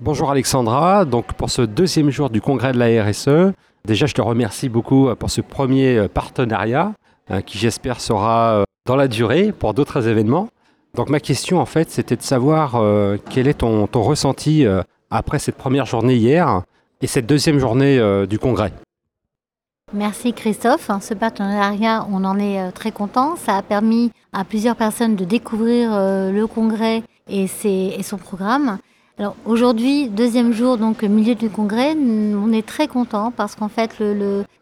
Bonjour Alexandra, donc pour ce deuxième jour du congrès de la RSE, déjà je te remercie beaucoup pour ce premier partenariat qui j'espère sera dans la durée pour d'autres événements. Donc ma question en fait c'était de savoir quel est ton, ressenti après cette première journée hier et cette deuxième journée du congrès? Merci Christophe. Ce partenariat, on en est très content. Ça a permis à plusieurs personnes de découvrir le congrès et son programme. Alors aujourd'hui, deuxième jour, donc milieu du congrès, on est très content parce qu'en fait,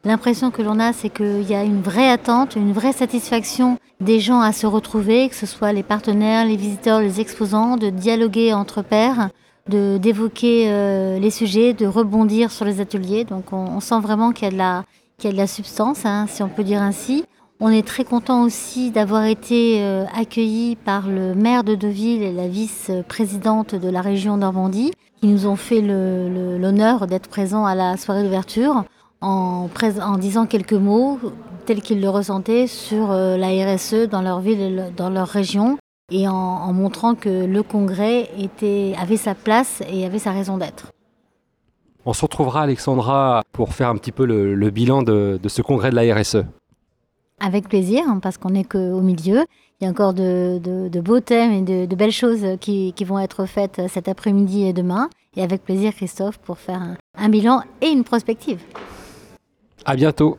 l'impression que l'on a, c'est qu'il y a une vraie attente, une vraie satisfaction des gens à se retrouver, que ce soit les partenaires, les visiteurs, les exposants, de dialoguer entre pairs, d'évoquer euh, les sujets, de rebondir sur les ateliers. Donc on, sent vraiment qu'il y a de la, y a de la substance, hein, si on peut dire ainsi. On est très content aussi d'avoir été euh, accueillis par le maire de Deauville et la vice-présidente de la région Normandie, qui nous ont fait l'honneur d'être présents à la soirée d'ouverture en, disant quelques mots tels qu'ils le ressentaient sur euh, la RSE dans leur ville et dans leur région et en, montrant que le congrès avait sa place et avait sa raison d'être. On se retrouvera Alexandra pour faire un petit peu le, bilan de ce congrès de la RSE. Avec plaisir, hein, parce qu'on n'est qu'au milieu. Il y a encore de, beaux thèmes et de, belles choses qui, vont être faites cet après-midi et demain. Et avec plaisir, Christophe, pour faire un, un bilan et une prospective. À bientôt.